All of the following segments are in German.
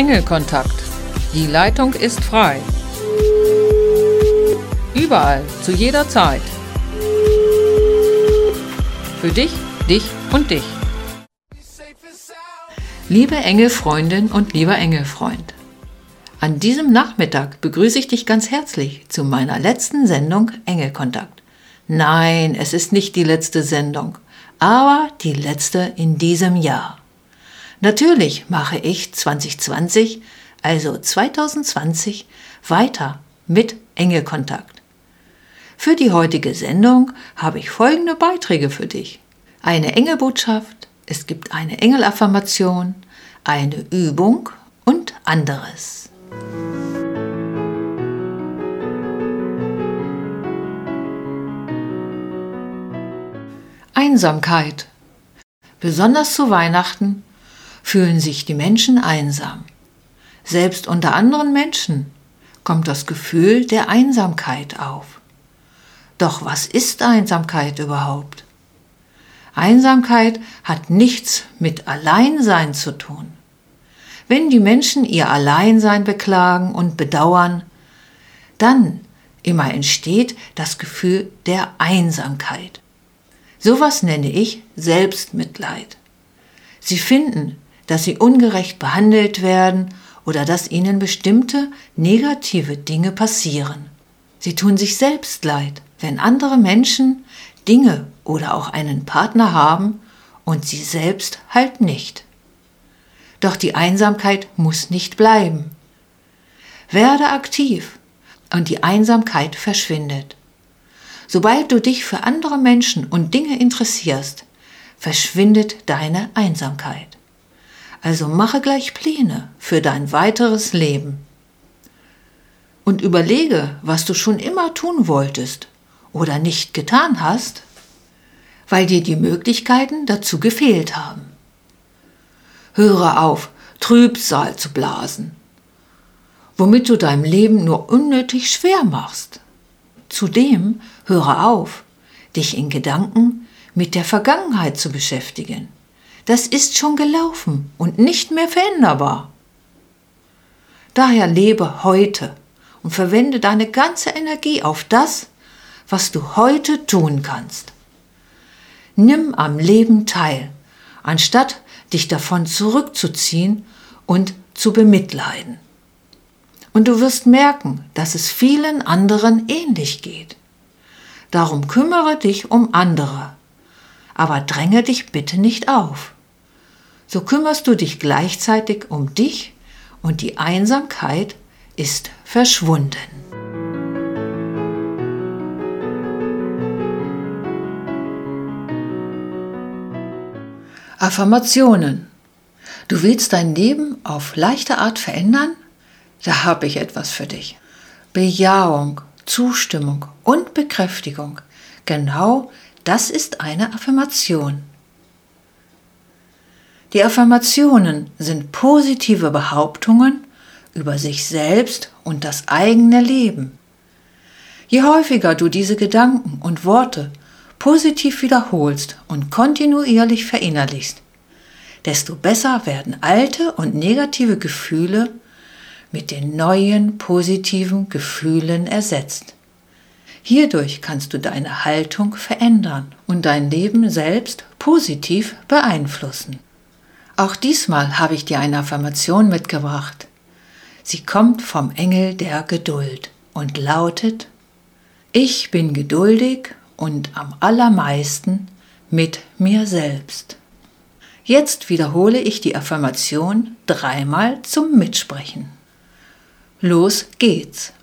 Engelkontakt. Die Leitung ist frei. Überall, zu jeder Zeit. Für dich, dich und dich. Liebe Engelfreundin und lieber Engelfreund. An diesem Nachmittag begrüße ich dich ganz herzlich zu meiner letzten Sendung Engelkontakt. Nein, es ist nicht die letzte Sendung, aber die letzte in diesem Jahr. Natürlich mache ich 2020, also 2020, weiter mit Engelkontakt. Für die heutige Sendung habe ich folgende Beiträge für dich. Eine Engelbotschaft, es gibt eine Engelaffirmation, eine Übung und anderes. Einsamkeit. Besonders zu Weihnachten fühlen sich die Menschen einsam. Selbst unter anderen Menschen kommt das Gefühl der Einsamkeit auf. Doch was ist Einsamkeit überhaupt? Einsamkeit hat nichts mit Alleinsein zu tun. Wenn die Menschen ihr Alleinsein beklagen und bedauern, dann immer entsteht das Gefühl der Einsamkeit. Sowas nenne ich Selbstmitleid. Sie finden, dass sie ungerecht behandelt werden oder dass ihnen bestimmte negative Dinge passieren. Sie tun sich selbst leid, wenn andere Menschen Dinge oder auch einen Partner haben und sie selbst halt nicht. Doch die Einsamkeit muss nicht bleiben. Werde aktiv und die Einsamkeit verschwindet. Sobald du dich für andere Menschen und Dinge interessierst, verschwindet deine Einsamkeit. Also mache gleich Pläne für dein weiteres Leben. Und überlege, was du schon immer tun wolltest oder nicht getan hast, weil dir die Möglichkeiten dazu gefehlt haben. Höre auf, Trübsal zu blasen, womit du deinem Leben nur unnötig schwer machst. Zudem höre auf, dich in Gedanken mit der Vergangenheit zu beschäftigen. Das ist schon gelaufen und nicht mehr veränderbar. Daher lebe heute und verwende deine ganze Energie auf das, was du heute tun kannst. Nimm am Leben teil, anstatt dich davon zurückzuziehen und zu bemitleiden. Und du wirst merken, dass es vielen anderen ähnlich geht. Darum kümmere dich um andere, aber dränge dich bitte nicht auf. So kümmerst du dich gleichzeitig um dich und die Einsamkeit ist verschwunden. Affirmationen. Du willst dein Leben auf leichte Art verändern? Da habe ich etwas für dich. Bejahung, Zustimmung und Bekräftigung. Genau das ist eine Affirmation. Die Affirmationen sind positive Behauptungen über sich selbst und das eigene Leben. Je häufiger du diese Gedanken und Worte positiv wiederholst und kontinuierlich verinnerlichst, desto besser werden alte und negative Gefühle mit den neuen positiven Gefühlen ersetzt. Hierdurch kannst du deine Haltung verändern und dein Leben selbst positiv beeinflussen. Auch diesmal habe ich dir eine Affirmation mitgebracht. Sie kommt vom Engel der Geduld und lautet, ich bin geduldig und am allermeisten mit mir selbst. Jetzt wiederhole ich die Affirmation dreimal zum Mitsprechen. Los geht's.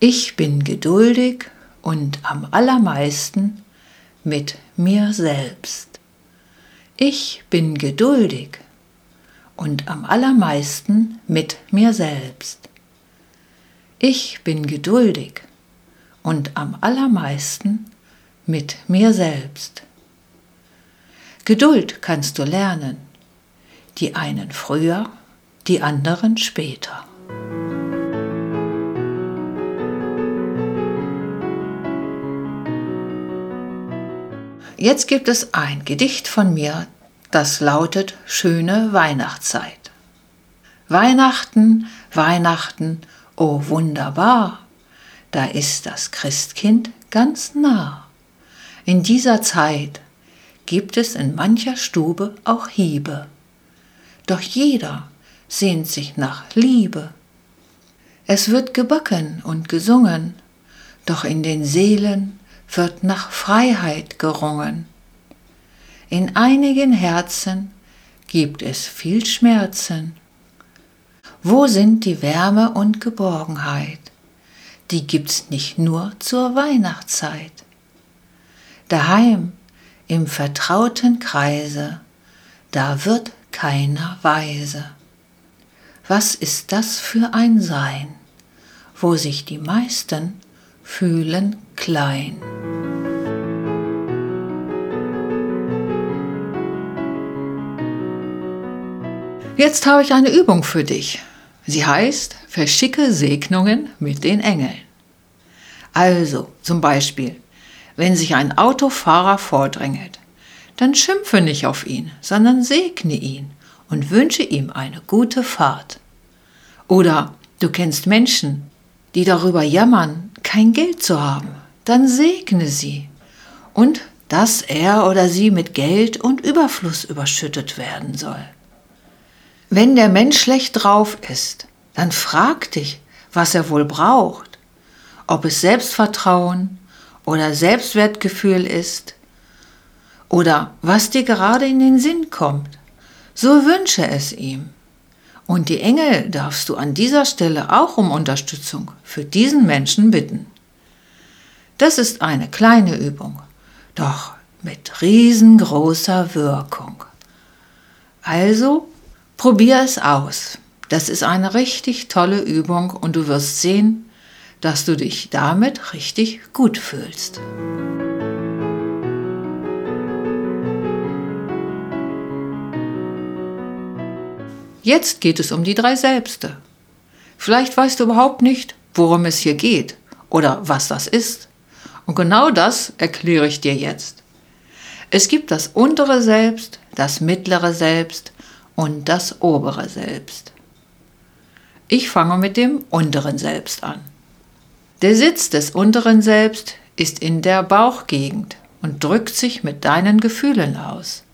Ich bin geduldig und am allermeisten mit mir selbst. Ich bin geduldig und am allermeisten mit mir selbst. Ich bin geduldig und am allermeisten mit mir selbst. Geduld kannst du lernen, die einen früher, die anderen später. Jetzt gibt es ein Gedicht von mir, das lautet Schöne Weihnachtszeit. Weihnachten, Weihnachten, oh wunderbar, da ist das Christkind ganz nah. In dieser Zeit gibt es in mancher Stube auch Hiebe. Doch jeder sehnt sich nach Liebe. Es wird gebacken und gesungen, doch in den Seelen wird nach Freiheit gerungen. In einigen Herzen gibt es viel Schmerzen. Wo sind die Wärme und Geborgenheit? Die gibt's nicht nur zur Weihnachtszeit. Daheim, im vertrauten Kreise, da wird keiner weise. Was ist das für ein Sein, wo sich die meisten fühlen klein? Jetzt habe ich eine Übung für dich. Sie heißt Verschicke Segnungen mit den Engeln. Also zum Beispiel, wenn sich ein Autofahrer vordrängelt, dann schimpfe nicht auf ihn, sondern segne ihn und wünsche ihm eine gute Fahrt. Oder du kennst Menschen, die darüber jammern, kein Geld zu haben, dann segne sie und dass er oder sie mit Geld und Überfluss überschüttet werden soll. Wenn der Mensch schlecht drauf ist, dann frag dich, was er wohl braucht, ob es Selbstvertrauen oder Selbstwertgefühl ist oder was dir gerade in den Sinn kommt. So wünsche es ihm. Und die Engel darfst du an dieser Stelle auch um Unterstützung für diesen Menschen bitten. Das ist eine kleine Übung, doch mit riesengroßer Wirkung. Also probier es aus. Das ist eine richtig tolle Übung und du wirst sehen, dass du dich damit richtig gut fühlst. Jetzt geht es um die drei Selbste. Vielleicht weißt du überhaupt nicht, worum es hier geht oder was das ist. Und genau das erkläre ich dir jetzt. Es gibt das untere Selbst, das mittlere Selbst und das obere Selbst. Ich fange mit dem unteren Selbst an. Der Sitz des unteren Selbst ist in der Bauchgegend und drückt sich mit deinen Gefühlen aus.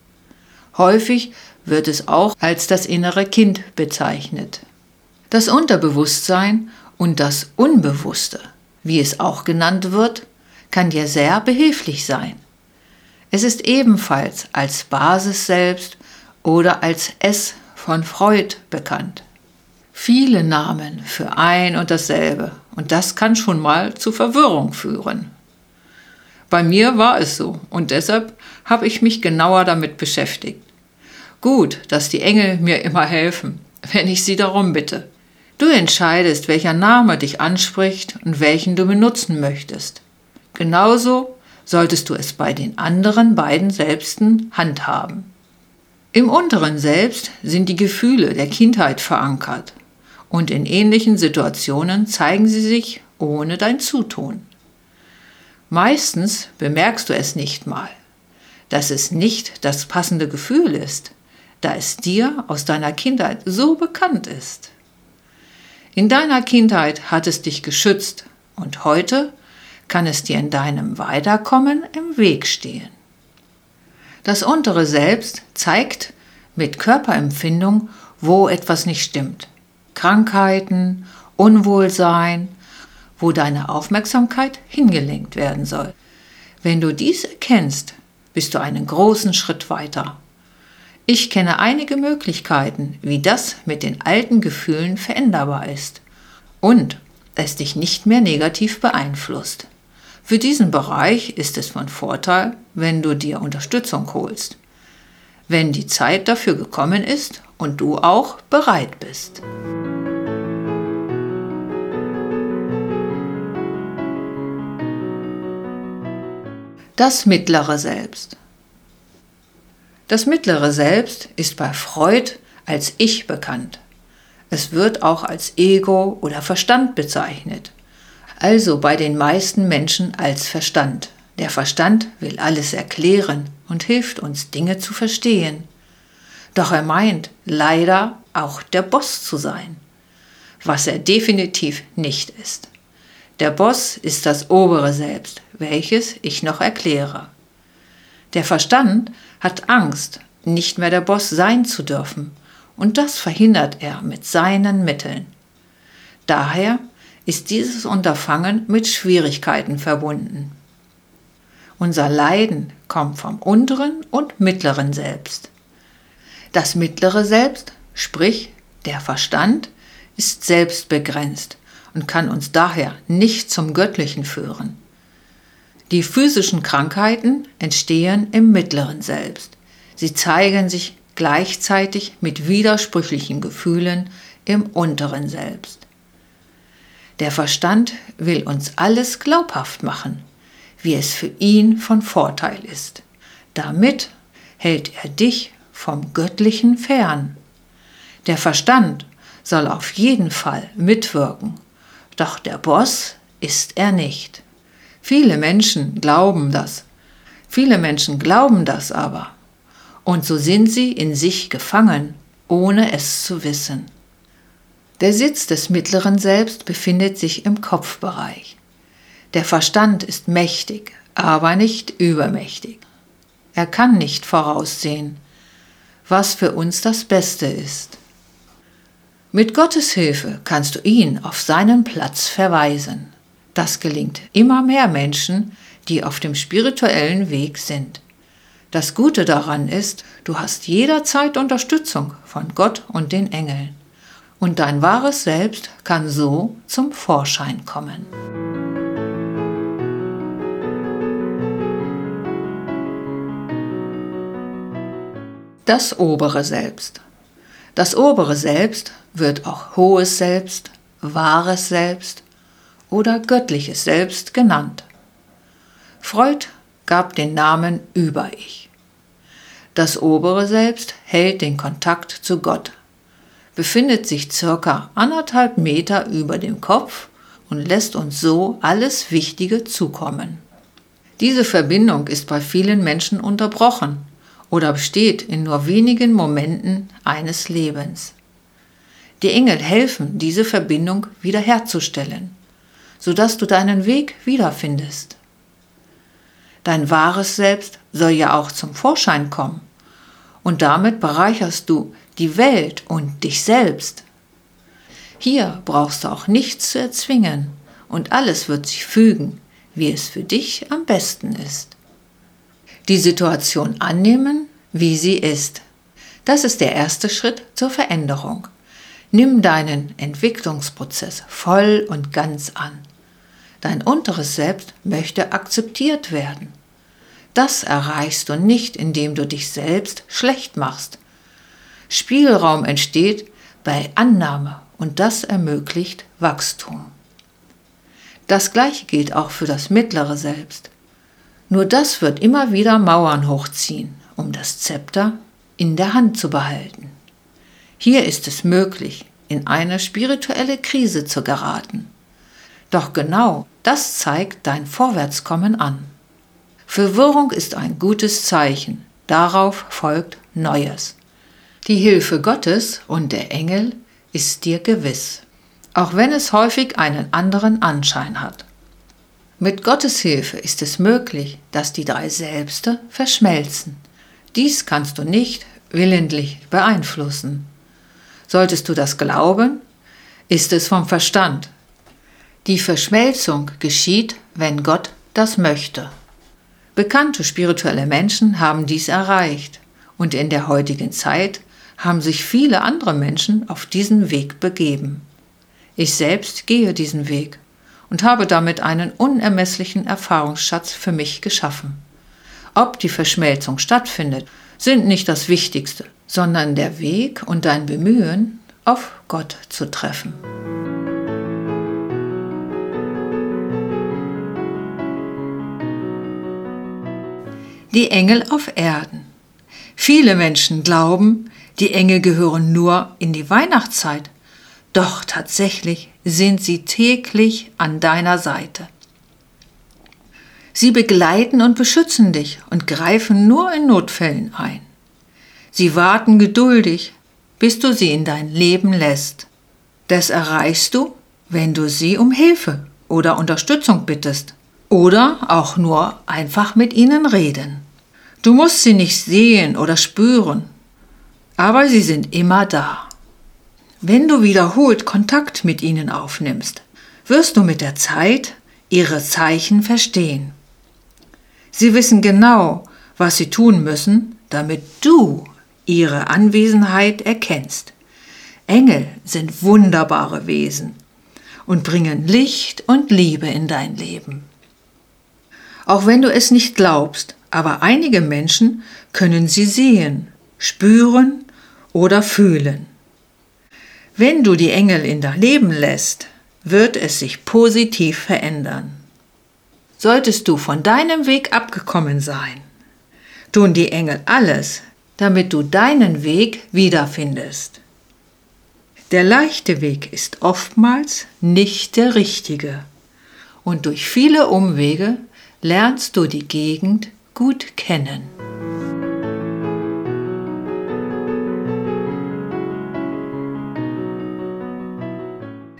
Häufig wird es auch als das innere Kind bezeichnet. Das Unterbewusstsein und das Unbewusste, wie es auch genannt wird, kann dir sehr behilflich sein. Es ist ebenfalls als Basis selbst oder als S von Freud bekannt. Viele Namen für ein und dasselbe und das kann schon mal zu Verwirrung führen. Bei mir war es so und deshalb habe ich mich genauer damit beschäftigt. Gut, dass die Engel mir immer helfen, wenn ich sie darum bitte. Du entscheidest, welcher Name dich anspricht und welchen du benutzen möchtest. Genauso solltest du es bei den anderen beiden Selbsten handhaben. Im unteren Selbst sind die Gefühle der Kindheit verankert und in ähnlichen Situationen zeigen sie sich ohne dein Zutun. Meistens bemerkst du es nicht mal, dass es nicht das passende Gefühl ist, da es dir aus deiner Kindheit so bekannt ist. In deiner Kindheit hat es dich geschützt und heute kann es dir in deinem Weiterkommen im Weg stehen. Das untere Selbst zeigt mit Körperempfindung, wo etwas nicht stimmt. Krankheiten, Unwohlsein, wo deine Aufmerksamkeit hingelenkt werden soll. Wenn du dies erkennst, bist du einen großen Schritt weiter ich kenne einige Möglichkeiten, wie das mit den alten Gefühlen veränderbar ist und es dich nicht mehr negativ beeinflusst. Für diesen Bereich ist es von Vorteil, wenn du dir Unterstützung holst, wenn die Zeit dafür gekommen ist und du auch bereit bist. Das mittlere Selbst. Das mittlere Selbst ist bei Freud als Ich bekannt. Es wird auch als Ego oder Verstand bezeichnet. Also bei den meisten Menschen als Verstand. Der Verstand will alles erklären und hilft uns Dinge zu verstehen. Doch er meint leider auch der Boss zu sein, was er definitiv nicht ist. Der Boss ist das obere Selbst, welches ich noch erkläre. Der Verstand hat Angst, nicht mehr der Boss sein zu dürfen, und das verhindert er mit seinen Mitteln. Daher ist dieses Unterfangen mit Schwierigkeiten verbunden. Unser Leiden kommt vom unteren und mittleren Selbst. Das mittlere Selbst, sprich der Verstand, ist selbstbegrenzt und kann uns daher nicht zum Göttlichen führen. Die physischen Krankheiten entstehen im mittleren Selbst. Sie zeigen sich gleichzeitig mit widersprüchlichen Gefühlen im unteren Selbst. Der Verstand will uns alles glaubhaft machen, wie es für ihn von Vorteil ist. Damit hält er dich vom Göttlichen fern. Der Verstand soll auf jeden Fall mitwirken doch der Boss ist er nicht. Viele Menschen glauben das. Viele Menschen glauben das aber. Und so sind sie in sich gefangen, ohne es zu wissen. Der Sitz des mittleren Selbst befindet sich im Kopfbereich. Der Verstand ist mächtig, aber nicht übermächtig. Er kann nicht voraussehen, was für uns das Beste ist. Mit Gottes Hilfe kannst du ihn auf seinen Platz verweisen. Das gelingt immer mehr Menschen, die auf dem spirituellen Weg sind. Das Gute daran ist, du hast jederzeit Unterstützung von Gott und den Engeln. Und dein wahres Selbst kann so zum Vorschein kommen. Das obere Selbst. Das obere Selbst wird auch hohes Selbst, wahres Selbst oder göttliches Selbst genannt. Freud gab den Namen Über-Ich. Das obere Selbst hält den Kontakt zu Gott, befindet sich circa anderthalb Meter über dem Kopf und lässt uns so alles Wichtige zukommen. Diese Verbindung ist bei vielen Menschen unterbrochen oder besteht in nur wenigen Momenten eines Lebens. Die Engel helfen, diese Verbindung wiederherzustellen, sodass du deinen Weg wiederfindest. Dein wahres Selbst soll ja auch zum Vorschein kommen und damit bereicherst du die Welt und dich selbst. Hier brauchst du auch nichts zu erzwingen und alles wird sich fügen, wie es für dich am besten ist. Die Situation annehmen, wie sie ist. Das ist der erste Schritt zur Veränderung. Nimm deinen Entwicklungsprozess voll und ganz an. Dein unteres Selbst möchte akzeptiert werden. Das erreichst du nicht, indem du dich selbst schlecht machst. Spielraum entsteht bei Annahme und das ermöglicht Wachstum. Das gleiche gilt auch für das mittlere Selbst. Nur das wird immer wieder Mauern hochziehen, um das Zepter in der Hand zu behalten. Hier ist es möglich, in eine spirituelle Krise zu geraten. Doch genau das zeigt dein Vorwärtskommen an. Verwirrung ist ein gutes Zeichen, darauf folgt Neues. Die Hilfe Gottes und der Engel ist dir gewiss, auch wenn es häufig einen anderen Anschein hat. Mit Gottes Hilfe ist es möglich, dass die drei Selbste verschmelzen. Dies kannst du nicht willentlich beeinflussen. Solltest du das glauben, ist es vom Verstand. Die Verschmelzung geschieht, wenn Gott das möchte. Bekannte spirituelle Menschen haben dies erreicht und in der heutigen Zeit haben sich viele andere Menschen auf diesen Weg begeben. Ich selbst gehe diesen Weg und habe damit einen unermesslichen Erfahrungsschatz für mich geschaffen. Ob die Verschmelzung stattfindet, sind nicht das Wichtigste sondern der Weg und dein Bemühen, auf Gott zu treffen. Die Engel auf Erden. Viele Menschen glauben, die Engel gehören nur in die Weihnachtszeit, doch tatsächlich sind sie täglich an deiner Seite. Sie begleiten und beschützen dich und greifen nur in Notfällen ein. Sie warten geduldig, bis du sie in dein Leben lässt. Das erreichst du, wenn du sie um Hilfe oder Unterstützung bittest oder auch nur einfach mit ihnen reden. Du musst sie nicht sehen oder spüren, aber sie sind immer da. Wenn du wiederholt Kontakt mit ihnen aufnimmst, wirst du mit der Zeit ihre Zeichen verstehen. Sie wissen genau, was sie tun müssen, damit du ihre Anwesenheit erkennst. Engel sind wunderbare Wesen und bringen Licht und Liebe in dein Leben. Auch wenn du es nicht glaubst, aber einige Menschen können sie sehen, spüren oder fühlen. Wenn du die Engel in dein Leben lässt, wird es sich positiv verändern. Solltest du von deinem Weg abgekommen sein, tun die Engel alles, damit du deinen Weg wiederfindest. Der leichte Weg ist oftmals nicht der richtige und durch viele Umwege lernst du die Gegend gut kennen.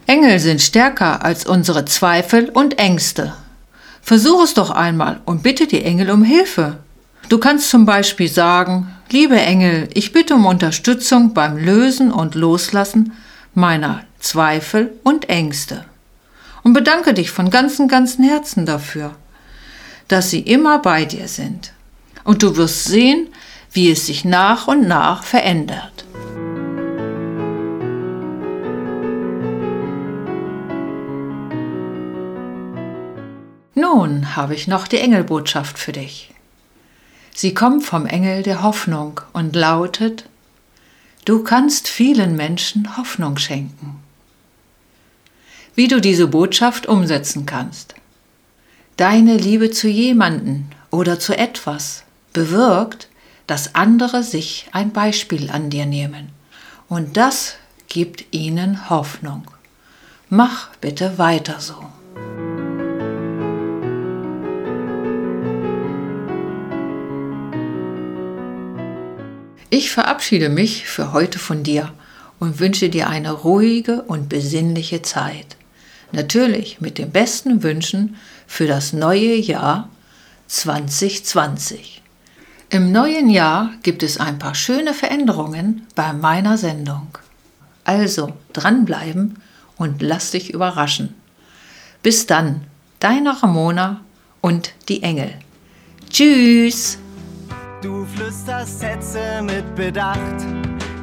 Engel sind stärker als unsere Zweifel und Ängste. Versuch es doch einmal und bitte die Engel um Hilfe. Du kannst zum Beispiel sagen, liebe Engel, ich bitte um Unterstützung beim Lösen und Loslassen meiner Zweifel und Ängste. Und bedanke dich von ganzem, ganzem Herzen dafür, dass sie immer bei dir sind. Und du wirst sehen, wie es sich nach und nach verändert. Nun habe ich noch die Engelbotschaft für dich. Sie kommt vom Engel der Hoffnung und lautet, Du kannst vielen Menschen Hoffnung schenken. Wie du diese Botschaft umsetzen kannst. Deine Liebe zu jemanden oder zu etwas bewirkt, dass andere sich ein Beispiel an dir nehmen. Und das gibt ihnen Hoffnung. Mach bitte weiter so. Ich verabschiede mich für heute von dir und wünsche dir eine ruhige und besinnliche Zeit. Natürlich mit den besten Wünschen für das neue Jahr 2020. Im neuen Jahr gibt es ein paar schöne Veränderungen bei meiner Sendung. Also dranbleiben und lass dich überraschen. Bis dann, deine Ramona und die Engel. Tschüss! Du flüsterst Sätze mit Bedacht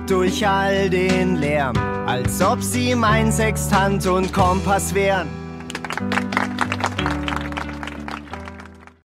durch all den Lärm, als ob sie mein Sextant und Kompass wären.